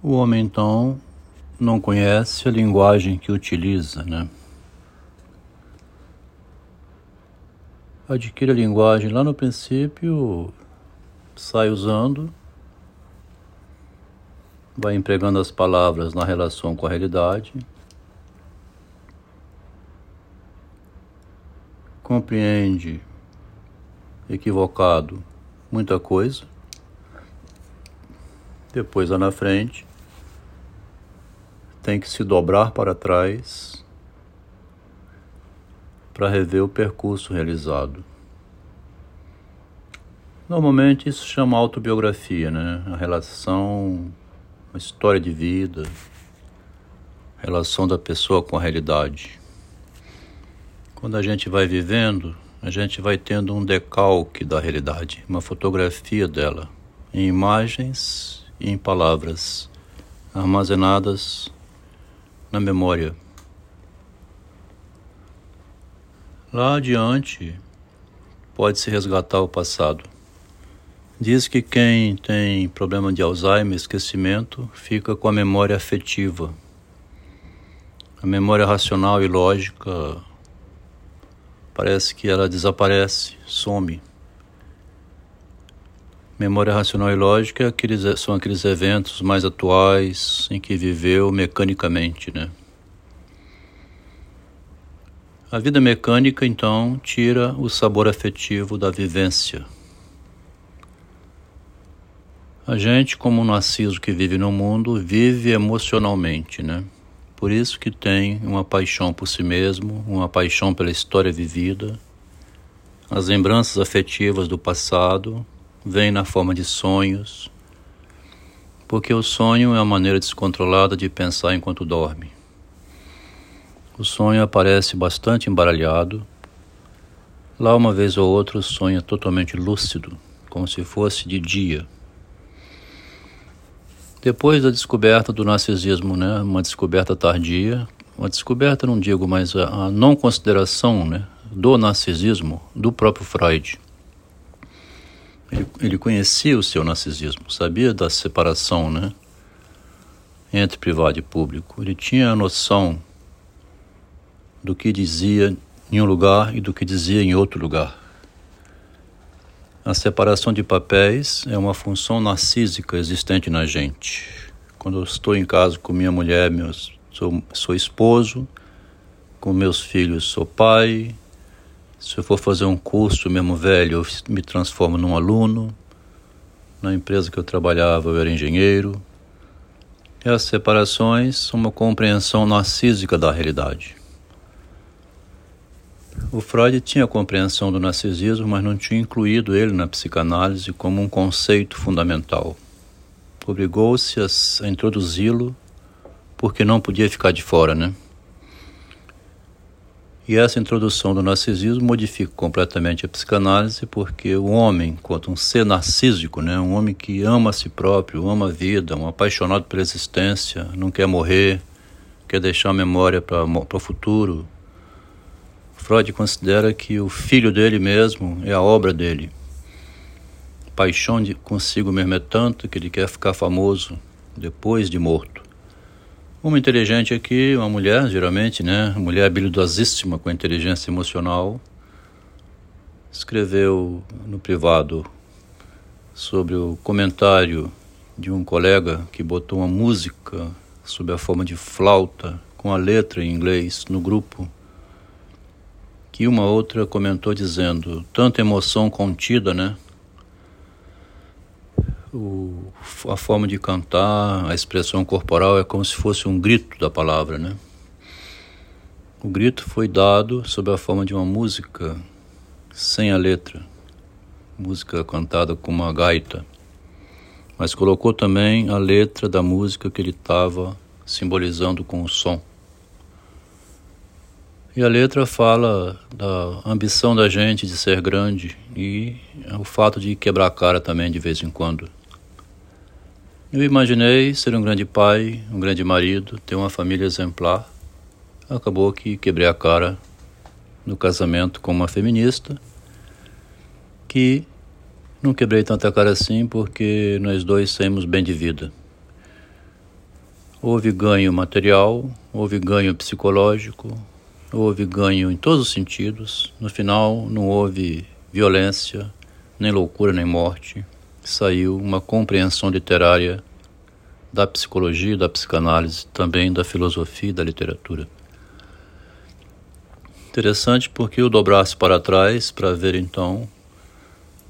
O homem então não conhece a linguagem que utiliza, né? Adquire a linguagem lá no princípio, sai usando, vai empregando as palavras na relação com a realidade, compreende equivocado muita coisa, depois lá na frente tem que se dobrar para trás para rever o percurso realizado. Normalmente isso chama autobiografia, né? A relação, a história de vida, relação da pessoa com a realidade. Quando a gente vai vivendo, a gente vai tendo um decalque da realidade, uma fotografia dela, em imagens em palavras armazenadas na memória. Lá adiante, pode-se resgatar o passado. Diz que quem tem problema de Alzheimer, esquecimento, fica com a memória afetiva. A memória racional e lógica parece que ela desaparece, some. Memória racional e lógica são aqueles eventos mais atuais em que viveu mecanicamente, né? A vida mecânica, então, tira o sabor afetivo da vivência. A gente, como um narciso que vive no mundo, vive emocionalmente, né? Por isso que tem uma paixão por si mesmo, uma paixão pela história vivida, as lembranças afetivas do passado, vem na forma de sonhos, porque o sonho é a maneira descontrolada de pensar enquanto dorme. O sonho aparece bastante embaralhado. Lá, uma vez ou outra, o sonho é totalmente lúcido, como se fosse de dia. Depois da descoberta do narcisismo, né, uma descoberta tardia, uma descoberta, não digo, mas a não consideração né, do narcisismo do próprio Freud. Ele, ele conhecia o seu narcisismo, sabia da separação né, entre privado e público. Ele tinha a noção do que dizia em um lugar e do que dizia em outro lugar. A separação de papéis é uma função narcísica existente na gente. Quando eu estou em casa com minha mulher, meus, sou, sou esposo, com meus filhos, sou pai, se eu for fazer um curso mesmo velho, eu me transformo num aluno. Na empresa que eu trabalhava, eu era engenheiro. E as separações são uma compreensão narcísica da realidade. O Freud tinha compreensão do narcisismo, mas não tinha incluído ele na psicanálise como um conceito fundamental. Obrigou-se a introduzi-lo porque não podia ficar de fora, né? E essa introdução do narcisismo modifica completamente a psicanálise, porque o homem, quanto um ser narcísico, né, um homem que ama a si próprio, ama a vida, um apaixonado pela existência, não quer morrer, quer deixar a memória para o futuro. Freud considera que o filho dele mesmo é a obra dele. Paixão de consigo mesmo é tanto que ele quer ficar famoso depois de morto. Uma inteligente aqui, uma mulher, geralmente, né? Mulher habilidosíssima com inteligência emocional, escreveu no privado sobre o comentário de um colega que botou uma música sob a forma de flauta com a letra em inglês no grupo que uma outra comentou dizendo tanta emoção contida, né? O, a forma de cantar, a expressão corporal é como se fosse um grito da palavra, né? O grito foi dado sob a forma de uma música sem a letra, música cantada com uma gaita, mas colocou também a letra da música que ele estava simbolizando com o som. E a letra fala da ambição da gente de ser grande e o fato de quebrar a cara também de vez em quando. Eu imaginei ser um grande pai, um grande marido, ter uma família exemplar. Acabou que quebrei a cara no casamento com uma feminista, que não quebrei tanta cara assim porque nós dois saímos bem de vida. Houve ganho material, houve ganho psicológico, houve ganho em todos os sentidos. No final, não houve violência, nem loucura, nem morte. Saiu uma compreensão literária da psicologia, da psicanálise, também da filosofia e da literatura. Interessante porque eu dobrasse para trás para ver então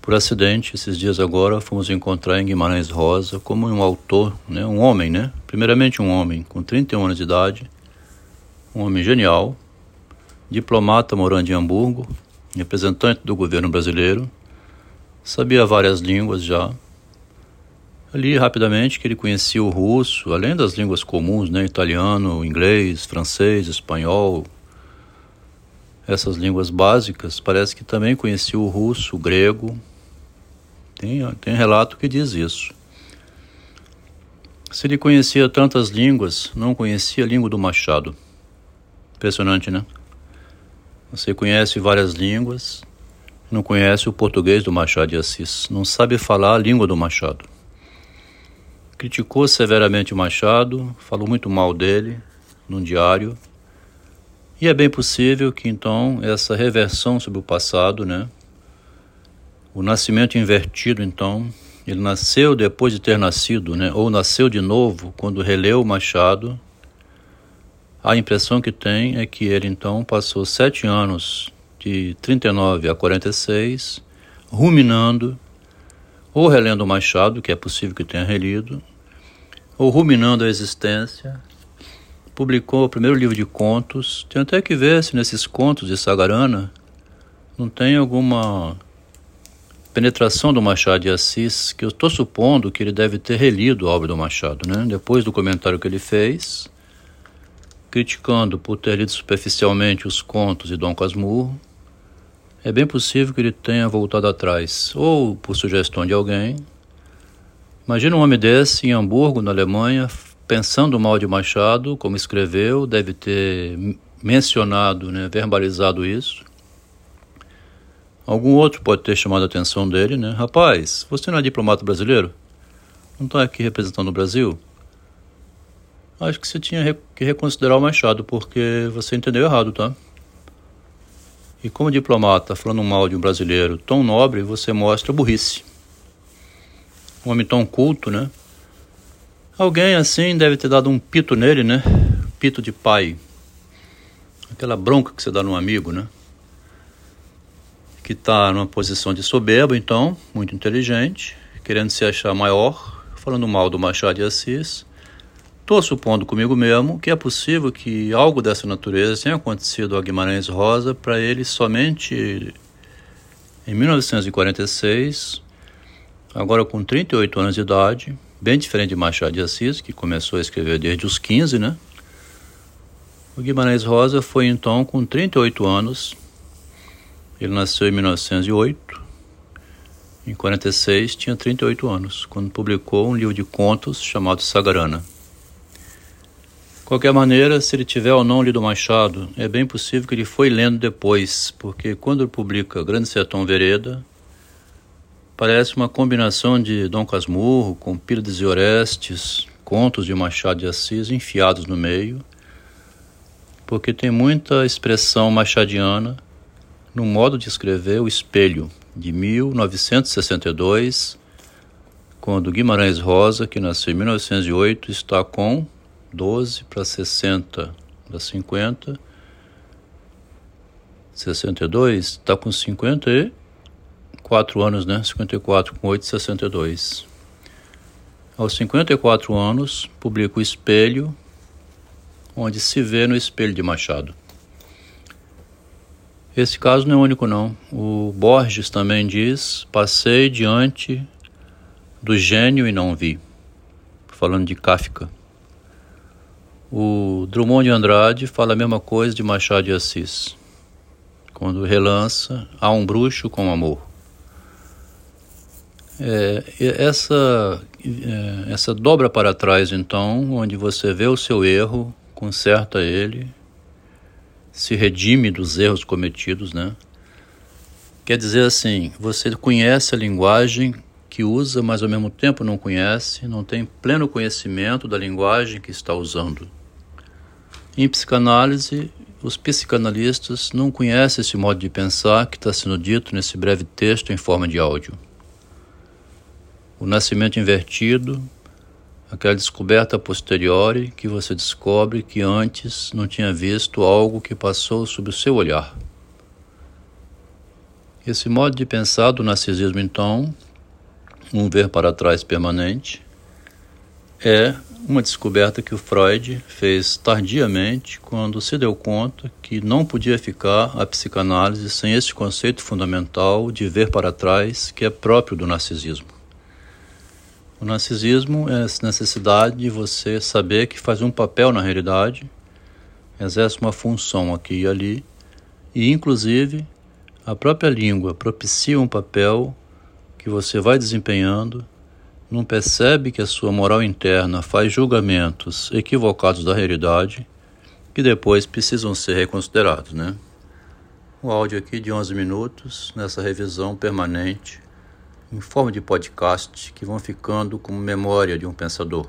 por acidente, esses dias agora, fomos encontrar em Guimarães Rosa como um autor, né, um homem, né? Primeiramente um homem com 31 anos de idade, um homem genial, diplomata morando em Hamburgo, representante do governo brasileiro, sabia várias línguas já. Ali rapidamente que ele conhecia o russo, além das línguas comuns, né, italiano, inglês, francês, espanhol, essas línguas básicas, parece que também conhecia o russo, o grego, tem, tem relato que diz isso. Se ele conhecia tantas línguas, não conhecia a língua do Machado. Impressionante, né? Você conhece várias línguas, não conhece o português do Machado de Assis, não sabe falar a língua do Machado. Criticou severamente o Machado, falou muito mal dele num diário. E é bem possível que então essa reversão sobre o passado, né, o nascimento invertido, então, ele nasceu depois de ter nascido, né? ou nasceu de novo quando releu o Machado. A impressão que tem é que ele então passou sete anos, de 39 a 46, ruminando, ou relendo o Machado, que é possível que tenha relido, ou ruminando a existência. Publicou o primeiro livro de contos. Tem até que ver se nesses contos de Sagarana não tem alguma penetração do Machado de Assis, que eu estou supondo que ele deve ter relido a obra do Machado, né? Depois do comentário que ele fez, criticando por ter lido superficialmente os contos de Dom Casmurro, é bem possível que ele tenha voltado atrás, ou por sugestão de alguém. Imagina um homem desse em Hamburgo, na Alemanha, pensando mal de Machado, como escreveu, deve ter mencionado, né, verbalizado isso Algum outro pode ter chamado a atenção dele, né? Rapaz, você não é diplomata brasileiro? Não está aqui representando o Brasil? Acho que você tinha que reconsiderar o Machado, porque você entendeu errado, tá? E como diplomata, falando mal de um brasileiro tão nobre, você mostra burrice. Um homem tão culto, né? Alguém assim deve ter dado um pito nele, né? Pito de pai. Aquela bronca que você dá num amigo, né? que está numa posição de soberbo, então, muito inteligente, querendo se achar maior, falando mal do Machado de Assis. Estou supondo comigo mesmo que é possível que algo dessa natureza tenha acontecido a Guimarães Rosa para ele somente em 1946, agora com 38 anos de idade, bem diferente de Machado de Assis, que começou a escrever desde os 15, né? O Guimarães Rosa foi então com 38 anos ele nasceu em 1908. Em 46 tinha 38 anos, quando publicou um livro de contos chamado Sagarana. Qualquer maneira, se ele tiver ou não lido Machado, é bem possível que ele foi lendo depois, porque quando ele publica Grande Sertão Vereda, parece uma combinação de Dom Casmurro com Pílades e Orestes, contos de Machado de Assis enfiados no meio, porque tem muita expressão machadiana no modo de escrever O Espelho, de 1962, quando Guimarães Rosa, que nasceu em 1908, está com 12 para 60 para 50, 62, está com 54 anos, né? 54 com 8, 62. Aos 54 anos, publica O Espelho, onde se vê no espelho de Machado. Esse caso não é único, não. O Borges também diz: passei diante do gênio e não vi. Falando de Kafka. O Drummond de Andrade fala a mesma coisa de Machado de Assis. Quando relança, há um bruxo com amor. É, essa, é, essa dobra para trás, então, onde você vê o seu erro, conserta ele se redime dos erros cometidos, né? Quer dizer assim, você conhece a linguagem que usa, mas ao mesmo tempo não conhece, não tem pleno conhecimento da linguagem que está usando. Em psicanálise, os psicanalistas não conhecem esse modo de pensar que está sendo dito nesse breve texto em forma de áudio. O nascimento invertido, aquela descoberta posteriori que você descobre que antes não tinha visto algo que passou sob o seu olhar. Esse modo de pensar do narcisismo, então, um ver para trás permanente, é uma descoberta que o Freud fez tardiamente quando se deu conta que não podia ficar a psicanálise sem esse conceito fundamental de ver para trás que é próprio do narcisismo. O narcisismo é essa necessidade de você saber que faz um papel na realidade, exerce uma função aqui e ali, e inclusive a própria língua propicia um papel que você vai desempenhando, não percebe que a sua moral interna faz julgamentos equivocados da realidade que depois precisam ser reconsiderados, né? O áudio aqui de 11 minutos nessa revisão permanente em forma de podcast que vão ficando como memória de um pensador.